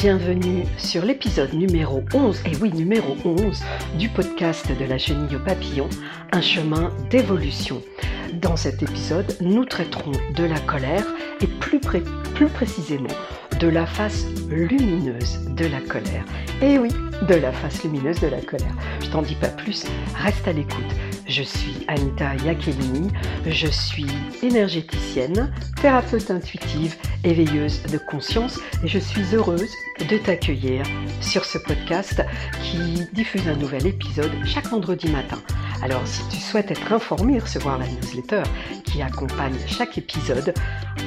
Bienvenue sur l'épisode numéro 11, et oui numéro 11, du podcast de la chenille au papillon, un chemin d'évolution. Dans cet épisode, nous traiterons de la colère et plus, plus précisément de la face lumineuse de la colère. Et oui, de la face lumineuse de la colère. Je t'en dis pas plus, reste à l'écoute. Je suis Anita Yakelini, je suis énergéticienne, thérapeute intuitive, éveilleuse de conscience et je suis heureuse de t'accueillir sur ce podcast qui diffuse un nouvel épisode chaque vendredi matin. Alors si tu souhaites être informé recevoir la newsletter qui accompagne chaque épisode,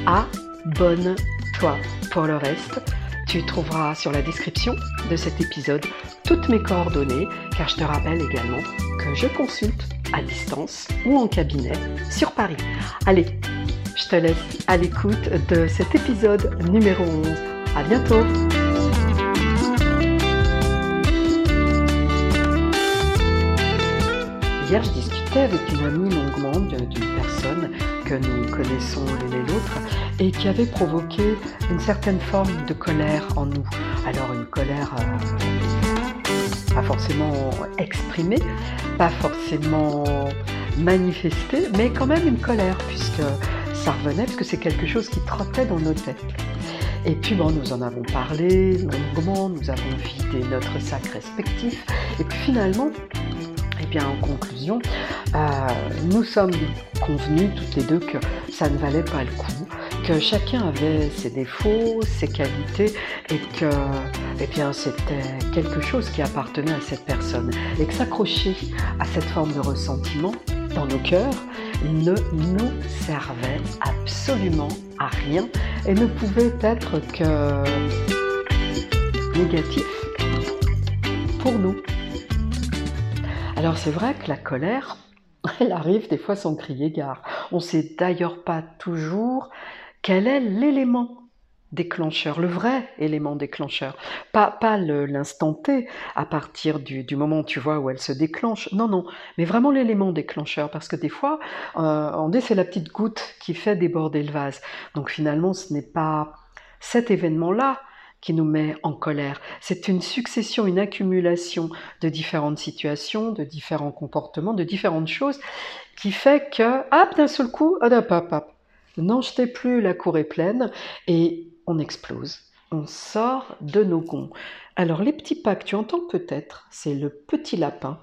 abonne-toi. Pour le reste, tu trouveras sur la description de cet épisode toutes mes coordonnées car je te rappelle également que je consulte à distance ou en cabinet sur Paris. Allez, je te laisse à l'écoute de cet épisode numéro 11. À bientôt! Hier, je discutais avec une amie longuement d'une personne que nous connaissons l'une et l'autre et qui avait provoqué une certaine forme de colère en nous. Alors une colère euh, pas forcément exprimée, pas forcément manifestée, mais quand même une colère puisque ça revenait, parce que c'est quelque chose qui trottait dans nos têtes. Et puis bon, nous en avons parlé longuement, nous avons vidé notre sac respectif, et puis finalement, eh bien en conclusion, euh, nous sommes convenus toutes les deux que ça ne valait pas le coup, que chacun avait ses défauts, ses qualités, et que eh bien c'était quelque chose qui appartenait à cette personne, et que s'accrocher à cette forme de ressentiment dans nos cœurs ne nous servait absolument à rien et ne pouvait être que négatif pour nous. Alors c'est vrai que la colère, elle arrive des fois sans crier gare. On ne sait d'ailleurs pas toujours quel est l'élément déclencheur, le vrai élément déclencheur? Pas, pas l'instant T à partir du, moment, tu vois, où elle se déclenche. Non, non, mais vraiment l'élément déclencheur. Parce que des fois, euh, on dit c'est la petite goutte qui fait déborder le vase. Donc finalement, ce n'est pas cet événement-là qui nous met en colère. C'est une succession, une accumulation de différentes situations, de différents comportements, de différentes choses qui fait que, hop, d'un seul coup, hop, hop, hop, n'en jetez plus, la cour est pleine et on explose. On sort de nos gonds. Alors les petits pas que tu entends peut-être, c'est le petit lapin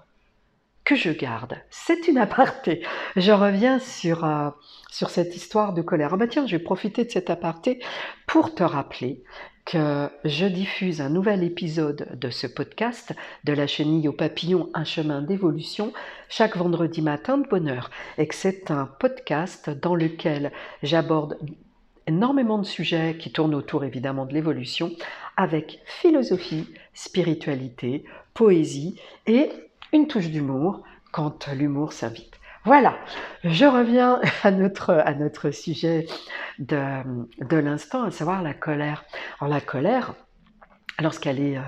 que je garde. C'est une aparté. Je reviens sur, euh, sur cette histoire de colère. Ah bah tiens, je vais profiter de cet aparté pour te rappeler que je diffuse un nouvel épisode de ce podcast de la chenille au papillon, un chemin d'évolution, chaque vendredi matin de bonne heure. Et que c'est un podcast dans lequel j'aborde énormément de sujets qui tournent autour évidemment de l'évolution, avec philosophie, spiritualité, poésie et une touche d'humour quand l'humour s'invite. Voilà, je reviens à notre, sujet de, de l'instant, à savoir la colère. Alors la colère, lorsqu'elle est euh,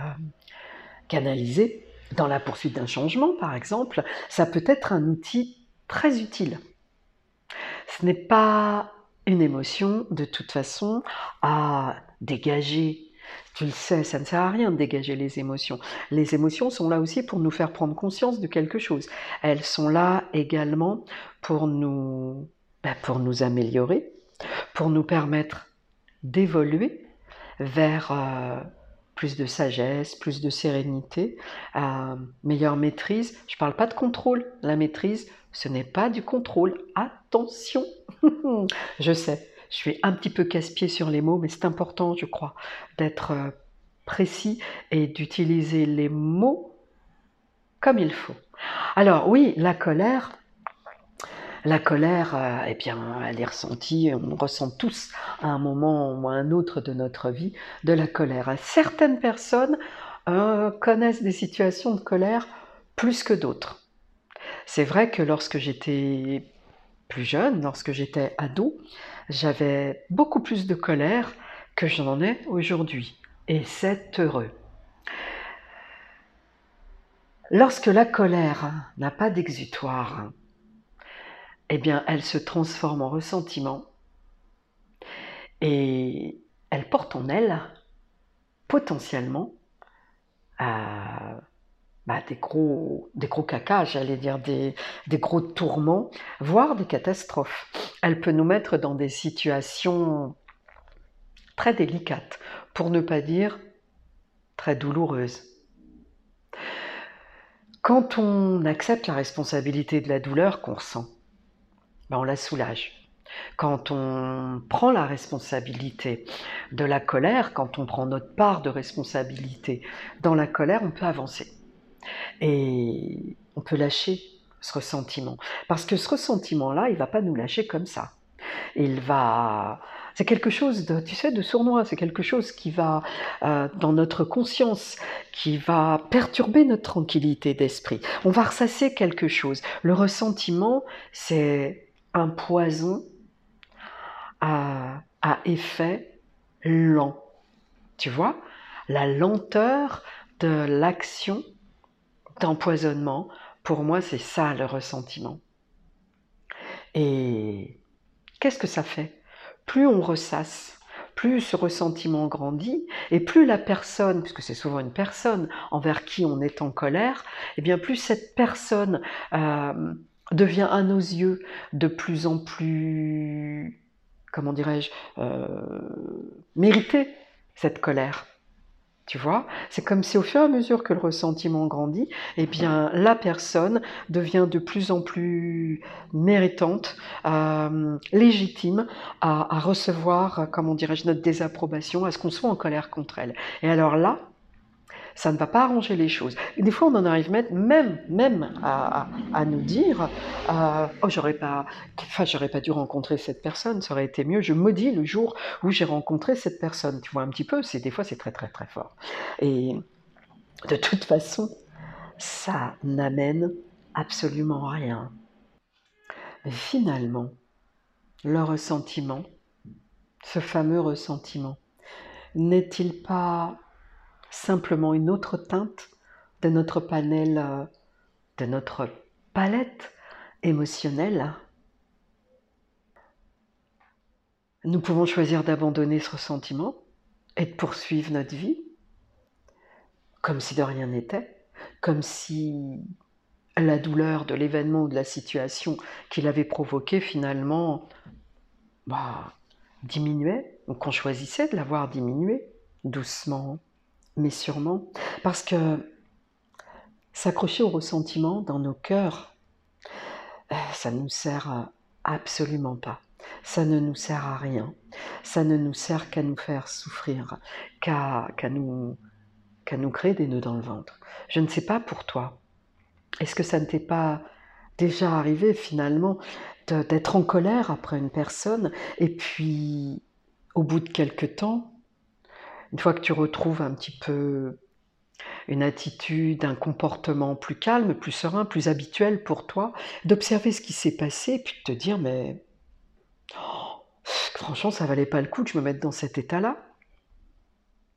canalisée dans la poursuite d'un changement, par exemple, ça peut être un outil très utile. Ce n'est pas une émotion, de toute façon, à dégager. Tu le sais, ça ne sert à rien de dégager les émotions. Les émotions sont là aussi pour nous faire prendre conscience de quelque chose. Elles sont là également pour nous, ben, pour nous améliorer, pour nous permettre d'évoluer vers euh, plus de sagesse, plus de sérénité, euh, meilleure maîtrise. Je ne parle pas de contrôle. La maîtrise, ce n'est pas du contrôle. Attention Je sais, je suis un petit peu casse-pied sur les mots, mais c'est important, je crois, d'être euh, précis et d'utiliser les mots comme il faut. Alors oui, la colère, la colère, euh, eh bien, elle est ressentie, on ressent tous à un moment ou à un autre de notre vie de la colère. Certaines personnes euh, connaissent des situations de colère plus que d'autres. C'est vrai que lorsque j'étais plus jeune, lorsque j'étais ado, j'avais beaucoup plus de colère que j'en ai aujourd'hui. Et c'est heureux. Lorsque la colère n'a pas d'exutoire, eh bien, elle se transforme en ressentiment et elle porte en elle potentiellement bah, des, gros, des gros cacas, j'allais dire des, des gros tourments, voire des catastrophes. Elle peut nous mettre dans des situations très délicates, pour ne pas dire très douloureuses. Quand on accepte la responsabilité de la douleur qu'on ressent, ben on la soulage. Quand on prend la responsabilité de la colère, quand on prend notre part de responsabilité dans la colère, on peut avancer. Et on peut lâcher ce ressentiment. Parce que ce ressentiment-là, il ne va pas nous lâcher comme ça. Il va... C'est quelque chose de, tu sais, de sournois, c'est quelque chose qui va euh, dans notre conscience, qui va perturber notre tranquillité d'esprit. On va ressasser quelque chose. Le ressentiment, c'est un poison à, à effet lent. Tu vois? La lenteur de l'action d'empoisonnement, pour moi, c'est ça le ressentiment. Et qu'est-ce que ça fait? Plus on ressasse, plus ce ressentiment grandit, et plus la personne, puisque c'est souvent une personne envers qui on est en colère, et eh bien plus cette personne euh, devient à nos yeux de plus en plus, comment dirais-je, euh, méritée, cette colère. Tu vois C'est comme si au fur et à mesure que le ressentiment grandit, eh bien, la personne devient de plus en plus méritante, euh, légitime à, à recevoir, comment dirais-je, notre désapprobation, à ce qu'on soit en colère contre elle. Et alors là, ça ne va pas arranger les choses. Et des fois, on en arrive même, à, nous dire euh, Oh, j'aurais pas, enfin, j'aurais pas dû rencontrer cette personne, ça aurait été mieux. Je maudis le jour où j'ai rencontré cette personne. Tu vois un petit peu, c'est des fois, c'est très, très, très fort. Et de toute façon, ça n'amène absolument rien. Mais finalement, le ressentiment, ce fameux ressentiment, n'est-il pas simplement une autre teinte de notre panel, euh, de notre palette émotionnelle. Nous pouvons choisir d'abandonner ce ressentiment et de poursuivre notre vie comme si de rien n'était, comme si la douleur de l'événement ou de la situation qu'il avait provoqué finalement bah, diminuait, ou qu'on choisissait de l'avoir diminué doucement, mais sûrement, parce que s'accrocher au ressentiment dans nos cœurs, euh, ça ne nous sert absolument pas. Ça ne nous sert à rien. Ça ne nous sert qu'à nous faire souffrir, qu'à nous, qu'à nous créer des nœuds dans le ventre. Je ne sais pas pour toi. Est-ce que ça ne t'est pas déjà arrivé finalement d'être en colère après une personne et puis au bout de quelque temps, une fois que tu retrouves un petit peu une attitude, un comportement plus calme, plus serein, plus habituel pour toi, d'observer ce qui s'est passé, et puis de te dire, mais oh, franchement, ça valait pas le coup je me mette dans cet état-là.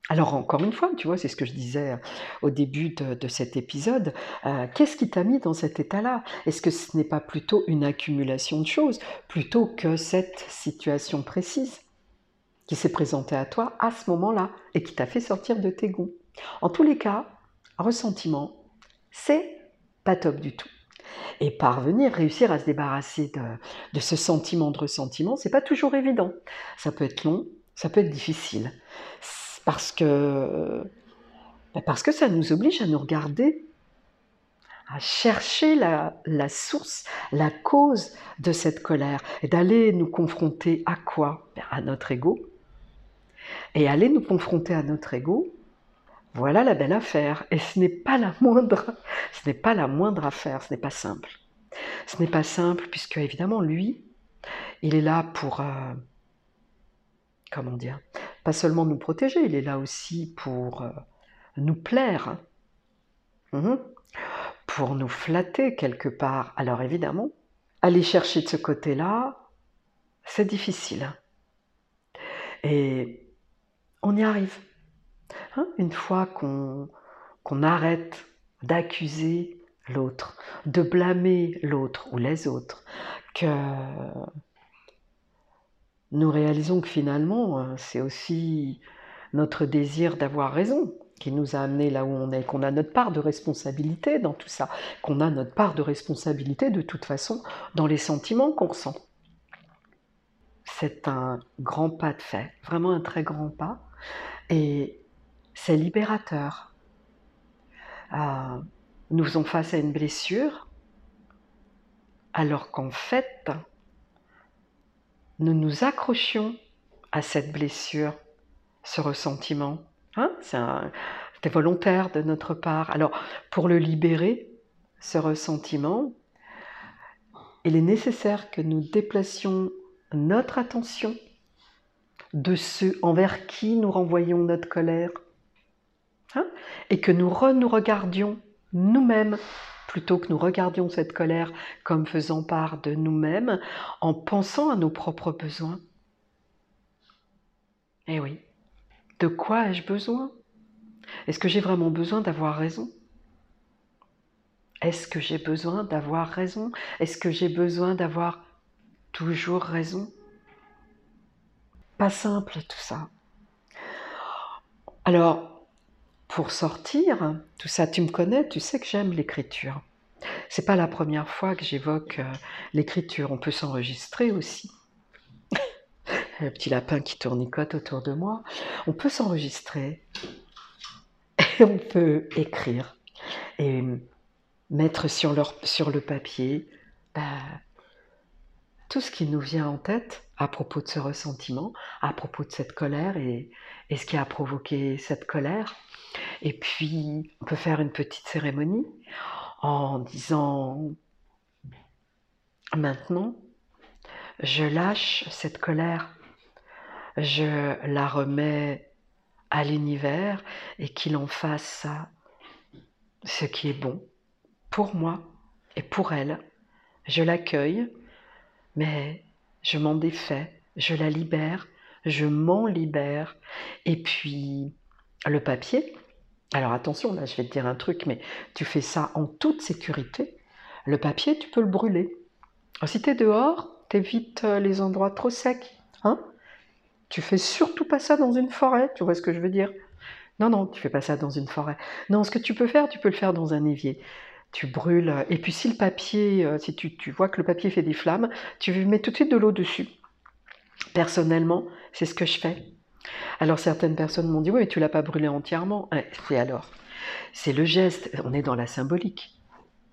Alors encore une fois, tu vois, c'est ce que je disais au début de, cet épisode, euh, qu'est-ce qui t'a mis dans cet état-là? Est-ce que ce n'est pas plutôt une accumulation de choses, plutôt que cette situation précise? Qui s'est présenté à toi à ce moment-là et qui t'a fait sortir de tes gonds. En tous les cas, ressentiment, c'est pas top du tout. Et parvenir, réussir à se débarrasser de, ce sentiment de ressentiment, c'est pas toujours évident. Ça peut être long, ça peut être difficile. Parce que, ben parce que ça nous oblige à nous regarder, à chercher la, la source, la cause de cette colère, et d'aller nous confronter à quoi? Ben À notre ego, et aller nous confronter à notre ego, voilà la belle affaire. Et ce n'est pas la moindre, ce n'est pas la moindre affaire, ce n'est pas simple. Ce n'est pas simple puisque évidemment lui, il est là pour, euh, comment dire, pas seulement nous protéger, il est là aussi pour euh, nous plaire, mhm. pour nous flatter quelque part. Alors évidemment, aller chercher de ce côté-là, c'est difficile. Et on y arrive. Hein, une fois qu'on arrête d'accuser l'autre, de blâmer l'autre ou les autres, que nous réalisons que finalement, euh, c'est aussi notre désir d'avoir raison qui nous a amenés là où on est, qu'on a notre part de responsabilité dans tout ça, qu'on a notre part de responsabilité de toute façon dans les sentiments qu'on ressent. C'est un grand pas de fait, vraiment un très grand pas, et c'est libérateur. Euh, nous faisons face à une blessure, alors qu'en fait, nous nous accrochions à cette blessure, ce ressentiment. Hein C'était volontaire de notre part. Alors, pour le libérer, ce ressentiment, il est nécessaire que nous déplacions notre attention de ceux envers qui nous renvoyons notre colère hein et que nous nous regardions nous-mêmes plutôt que nous regardions cette colère comme faisant part de nous-mêmes en pensant à nos propres besoins. Eh oui, de quoi ai-je besoin? Est-ce que j'ai vraiment besoin d'avoir raison? Est-ce que j'ai besoin d'avoir raison? Est-ce que j'ai besoin d'avoir toujours raison? Pas simple tout ça. Alors, pour sortir, tout ça, tu me connais, tu sais que j'aime l'écriture. C'est pas la première fois que j'évoque euh, l'écriture. On peut s'enregistrer aussi. Le petit lapin qui tournicote autour de moi. On peut s'enregistrer et on peut écrire et mettre sur, le papier bah, tout ce qui nous vient en tête à propos de ce ressentiment, à propos de cette colère et, et ce qui a provoqué cette colère. Et puis, on peut faire une petite cérémonie en disant maintenant, je lâche cette colère, je la remets à l'univers et qu'il en fasse ce qui est bon pour moi et pour elle. Je l'accueille, mais je m'en défais, je la libère, je m'en libère. Et puis, le papier, alors attention, là je vais te dire un truc, mais tu fais ça en toute sécurité. Le papier, tu peux le brûler. si tu es dehors, t'évites euh, les endroits trop secs. Hein tu fais surtout pas ça dans une forêt, tu vois ce que je veux dire Non, non, tu fais pas ça dans une forêt. Non, ce que tu peux faire, tu peux le faire dans un évier. Tu brûles, et puis si le papier, euh, si tu, vois que le papier fait des flammes, tu mets tout de suite de l'eau dessus. Personnellement, c'est ce que je fais. Alors certaines personnes m'ont dit oui, mais tu l'as pas brûlé entièrement. Et alors C'est le geste. On est dans la symbolique.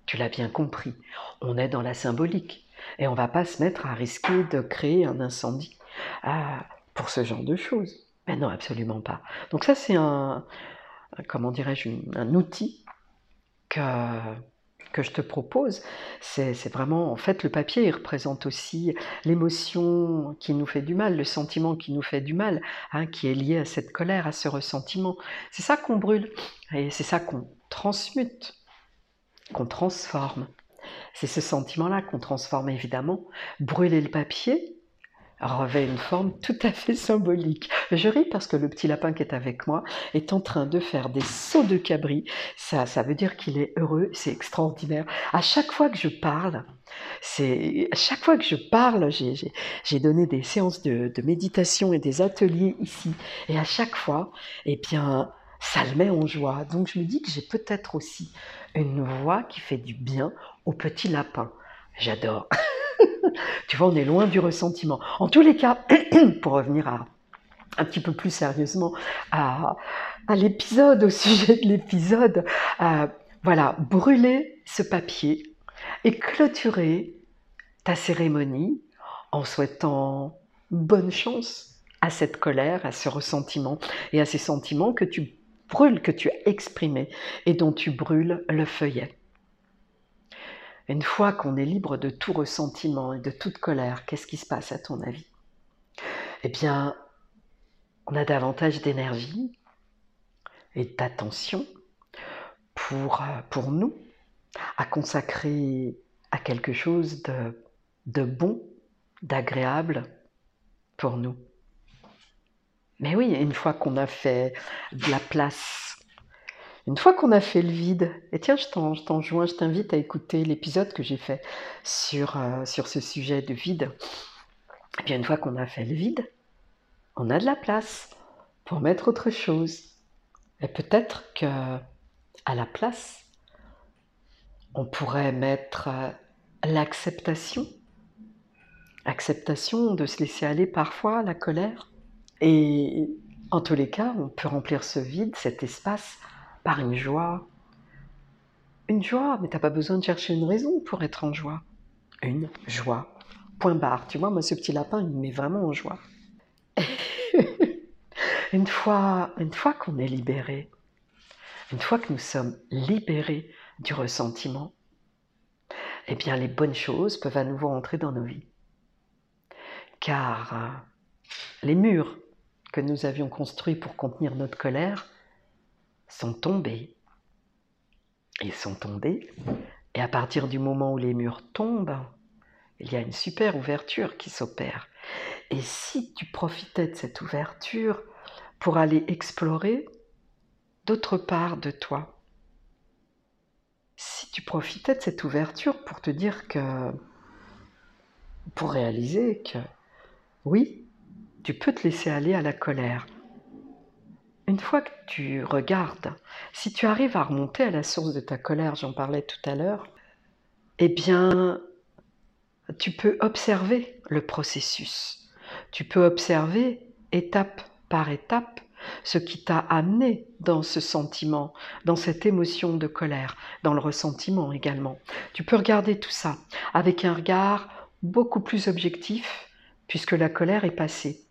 Tu l'as bien compris. On est dans la symbolique. Et on va pas se mettre à risquer de créer un incendie ah, pour ce genre de choses. Mais non, absolument pas. Donc ça, c'est un, comment dirais-je, un outil que que je te propose, c'est vraiment, en fait, le papier, il représente aussi l'émotion qui nous fait du mal, le sentiment qui nous fait du mal, hein, qui est lié à cette colère, à ce ressentiment. C'est ça qu'on brûle, et c'est ça qu'on transmute, qu'on transforme. C'est ce sentiment-là qu'on transforme évidemment. Brûler le papier, revêt une forme tout à fait symbolique. Je ris parce que le petit lapin qui est avec moi est en train de faire des sauts de cabri. Ça, ça veut dire qu'il est heureux, c'est extraordinaire. À chaque fois que je parle, c'est à chaque fois que je parle, j'ai donné des séances de, de, méditation et des ateliers ici, et à chaque fois, eh bien, ça le met en joie. Donc je me dis que j'ai peut-être aussi une voix qui fait du bien au petit lapin. J'adore. tu vois, on est loin du ressentiment. En tous les cas, pour revenir à, un petit peu plus sérieusement à, l'épisode, au sujet de l'épisode, euh, voilà, brûler ce papier et clôturer ta cérémonie en souhaitant bonne chance à cette colère, à ce ressentiment et à ces sentiments que tu brûles, que tu as exprimés et dont tu brûles le feuillet. Une fois qu'on est libre de tout ressentiment et de toute colère, qu'est-ce qui se passe à ton avis? Eh bien, on a davantage d'énergie et d'attention pour, euh, pour nous à consacrer à quelque chose de, de bon, d'agréable pour nous. Mais oui, une fois qu'on a fait de la place une fois qu'on a fait le vide, et tiens, je t'en joins, je t'invite à écouter l'épisode que j'ai fait sur, euh, sur ce sujet de vide. Et bien une fois qu'on a fait le vide, on a de la place pour mettre autre chose. Et peut-être que à la place, on pourrait mettre euh, l'acceptation. Acceptation de se laisser aller parfois la colère. Et en tous les cas, on peut remplir ce vide, cet espace, par une joie. Une joie, mais t'as pas besoin de chercher une raison pour être en joie. Une joie. Point barre. Tu vois, moi, ce petit lapin, il me met vraiment en joie. une fois, une fois qu'on est libéré, une fois que nous sommes libérés du ressentiment, eh bien les bonnes choses peuvent à nouveau entrer dans nos vies. Car euh, les murs que nous avions construits pour contenir notre colère sont tombés. Ils sont tombés, et à partir du moment où les murs tombent, il y a une super ouverture qui s'opère. Et si tu profitais de cette ouverture pour aller explorer d'autre part de toi, si tu profitais de cette ouverture pour te dire que, pour réaliser que, oui, tu peux te laisser aller à la colère. Une fois que tu regardes, si tu arrives à remonter à la source de ta colère, j'en parlais tout à l'heure, eh bien, tu peux observer le processus. Tu peux observer étape par étape ce qui t'a amené dans ce sentiment, dans cette émotion de colère, dans le ressentiment également. Tu peux regarder tout ça avec un regard beaucoup plus objectif puisque la colère est passée.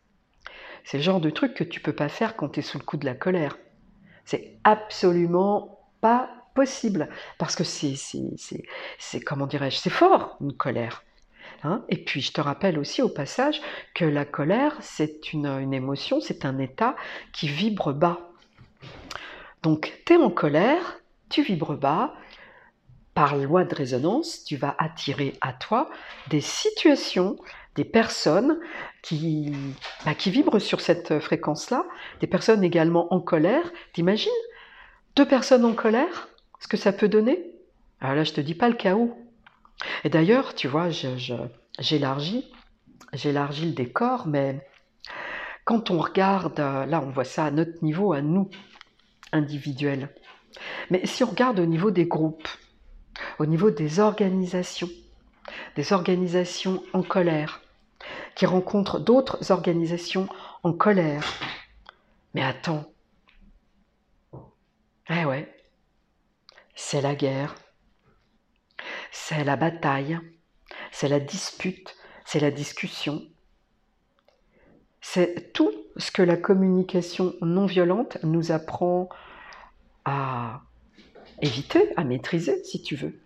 C'est le genre de truc que tu peux pas faire quand tu es sous le coup de la colère. C'est absolument pas possible parce que c'est c'est comment dirais-je, c'est fort une colère. Hein. et puis je te rappelle aussi au passage que la colère, c'est une, émotion, c'est un état qui vibre bas. Donc tu es en colère, tu vibres bas, par loi de résonance, tu vas attirer à toi des situations, des personnes qui, bah, qui vibrent sur cette fréquence-là, des personnes également en colère. T'imagines? Deux personnes en colère, ce que ça peut donner? Alors là, je te dis pas le chaos, et d'ailleurs, tu vois, j'élargis, j'élargis le décor, mais quand on regarde, là on voit ça à notre niveau, à nous, individuels. Mais si on regarde au niveau des groupes, au niveau des organisations, des organisations en colère, qui rencontrent d'autres organisations en colère, mais attends, eh ouais, c'est la guerre, c'est la bataille, c'est la dispute, c'est la discussion. C'est tout ce que la communication non violente nous apprend à éviter, à maîtriser, si tu veux.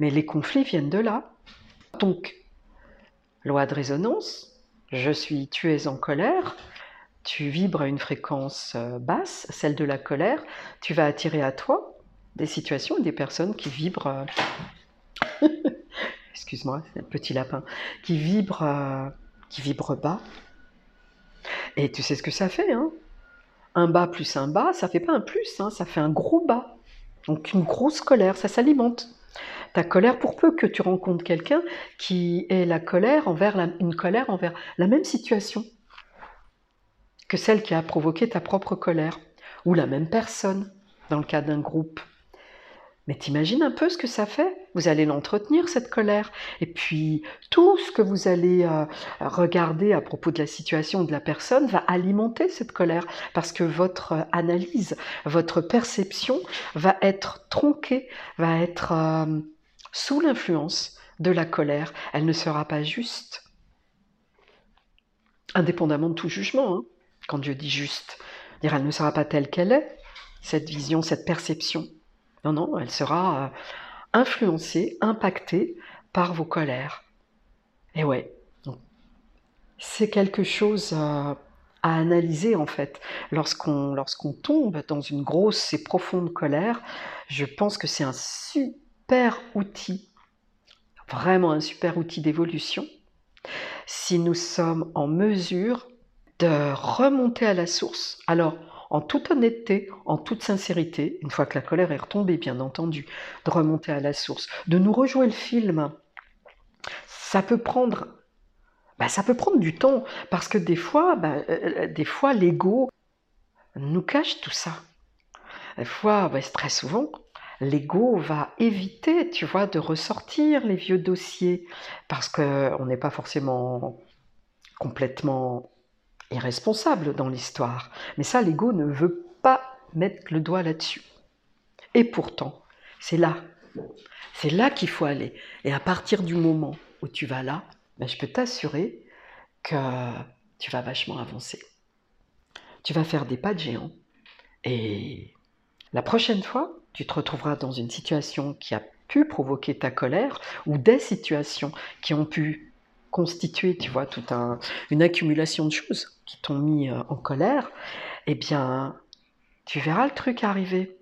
Mais les conflits viennent de là. Donc, loi de résonance, je suis, tu es en colère, tu vibres à une fréquence euh, basse, celle de la colère, tu vas attirer à toi des situations et des personnes qui vibrent euh, excuse-moi, c'est un petit lapin, qui vibre, euh, qui vibre bas. Et tu sais ce que ça fait, hein? Un bas plus un bas, ça fait pas un plus, hein, ça fait un gros bas. Donc une grosse colère, ça s'alimente. Ta colère, pour peu que tu rencontres quelqu'un qui ait la colère envers une colère envers la même situation que celle qui a provoqué ta propre colère, ou la même personne dans le cas d'un groupe. Mais t'imagines un peu ce que ça fait? Vous allez l'entretenir, cette colère. Et puis, tout ce que vous allez euh, regarder à propos de la situation de la personne va alimenter cette colère. Parce que votre analyse, votre perception va être tronquée, va être euh, sous l'influence de la colère. Elle ne sera pas juste. Indépendamment de tout jugement, hein. quand Dieu dit juste. Elle ne sera pas telle qu'elle est, cette vision, cette perception. Non, non, elle sera euh, influencée, impactée par vos colères. Et ouais, c'est quelque chose euh, à analyser en fait. Lorsqu'on lorsqu'on tombe dans une grosse et profonde colère, je pense que c'est un super outil, vraiment un super outil d'évolution, si nous sommes en mesure de remonter à la source. Alors, en toute honnêteté, en toute sincérité, une fois que la colère est retombée, bien entendu, de remonter à la source, de nous rejouer le film. Ça peut prendre, bah, ça peut prendre du temps parce que des fois, bah, euh, des fois l'ego nous cache tout ça. Des fois, ben, très souvent, l'ego va éviter, tu vois, de ressortir les vieux dossiers parce qu'on n'est pas forcément complètement irresponsable dans l'histoire. Mais ça, l'ego ne veut pas mettre le doigt là-dessus. Et pourtant, c'est là. C'est là qu'il faut aller. Et à partir du moment où tu vas là, ben, je peux t'assurer que tu vas vachement avancer. Tu vas faire des pas de géant. Et la prochaine fois, tu te retrouveras dans une situation qui a pu provoquer ta colère ou des situations qui ont pu constituer, tu vois, toute une accumulation de choses qui t'ont mis euh, en colère, eh bien, tu verras le truc arriver.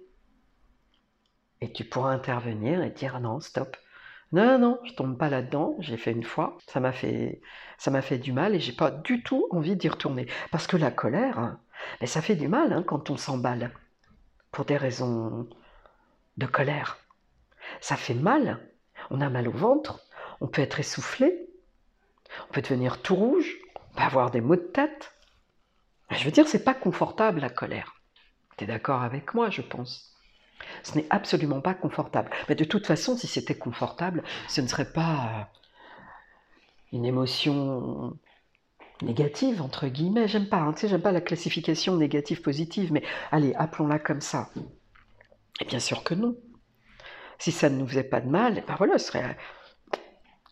Et tu pourras intervenir et dire non, stop. Non, non, je tombe pas là-dedans, j'ai fait une fois, ça m'a fait, ça m'a fait du mal et j'ai pas du tout envie d'y retourner. Parce que la colère, mais ben, ça fait du mal hein, quand on s'emballe pour des raisons de colère. Ça fait mal, on a mal au ventre, on peut être essoufflé, on peut devenir tout rouge, on peut avoir des maux de tête. Je veux dire, c'est pas confortable la colère. Tu es d'accord avec moi, je pense. Ce n'est absolument pas confortable. Mais de toute façon, si c'était confortable, ce ne serait pas euh, une émotion négative, entre guillemets. J'aime pas, hein, tu sais, j'aime pas la classification négative-positive, mais allez, appelons-la comme ça. Et bien sûr que non. Si ça ne nous faisait pas de mal, ben ce serait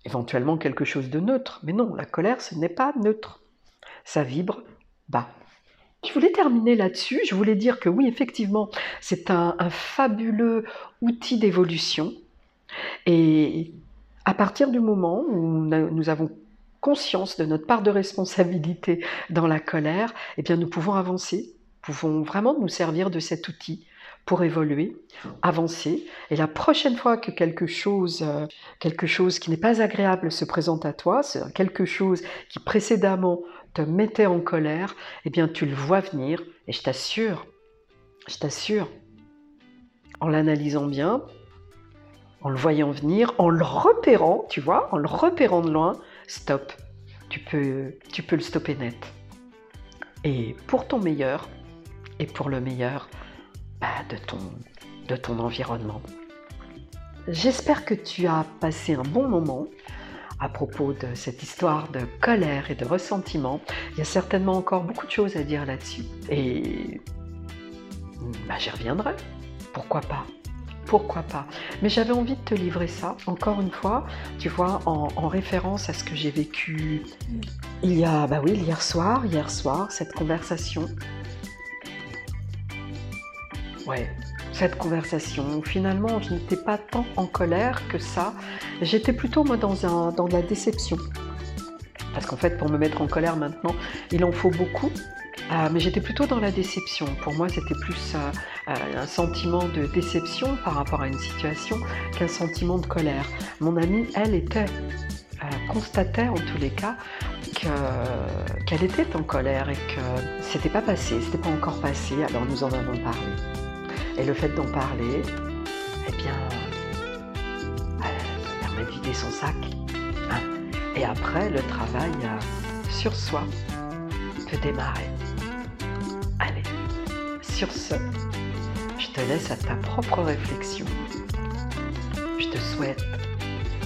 éventuellement quelque chose de neutre. Mais non, la colère, ce n'est pas neutre. Ça vibre bas. Je voulais terminer là-dessus. Je voulais dire que oui, effectivement, c'est un, fabuleux outil d'évolution. Et à partir du moment où nous avons conscience de notre part de responsabilité dans la colère, eh bien, nous pouvons avancer, pouvons vraiment nous servir de cet outil pour évoluer, avancer. Et la prochaine fois que quelque chose, euh, quelque chose qui n'est pas agréable se présente à toi, quelque chose qui précédemment te mettait en colère, eh bien tu le vois venir. Et je t'assure, je t'assure, en l'analysant bien, en le voyant venir, en le repérant, tu vois, en le repérant de loin, stop. Tu peux, tu peux le stopper net. Et pour ton meilleur, et pour le meilleur, de, ton, de ton environnement. J'espère que tu as passé un bon moment à propos de cette histoire de colère et de ressentiment. Il y a certainement encore beaucoup de choses à dire là-dessus. Et bah, j'y reviendrai. Pourquoi pas? Pourquoi pas? Mais j'avais envie de te livrer ça, encore une fois, tu vois, en, en référence à ce que j'ai vécu il y a, bah oui, hier soir, hier soir, cette conversation Ouais, cette conversation. Finalement, je n'étais pas tant en colère que ça. J'étais plutôt moi dans, de la déception. Parce qu'en fait, pour me mettre en colère maintenant, il en faut beaucoup. Euh, mais j'étais plutôt dans la déception. Pour moi, c'était plus euh, euh, un sentiment de déception par rapport à une situation qu'un sentiment de colère. Mon amie, elle, était, constatait en tous les cas qu'elle était en colère et que c'était pas passé, c'était pas encore passé, alors nous en avons parlé. Et le fait d'en parler, eh bien, ça permet de vider son sac. Hein. Et après, le travail euh, sur soi peut démarrer. Allez, sur ce, je te laisse à ta propre réflexion. Je te souhaite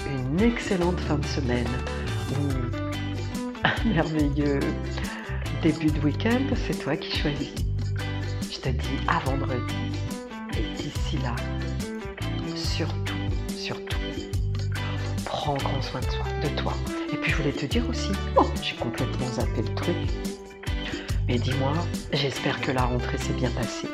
une excellente fin de semaine ou un merveilleux début de week-end, c'est toi qui choisis. Je te dis à vendredi là, surtout, surtout, prends grand soin de toi, de toi. Et puis je voulais te dire aussi, oh, j'ai complètement zappé le truc. Mais dis-moi, j'espère que la rentrée s'est bien passée.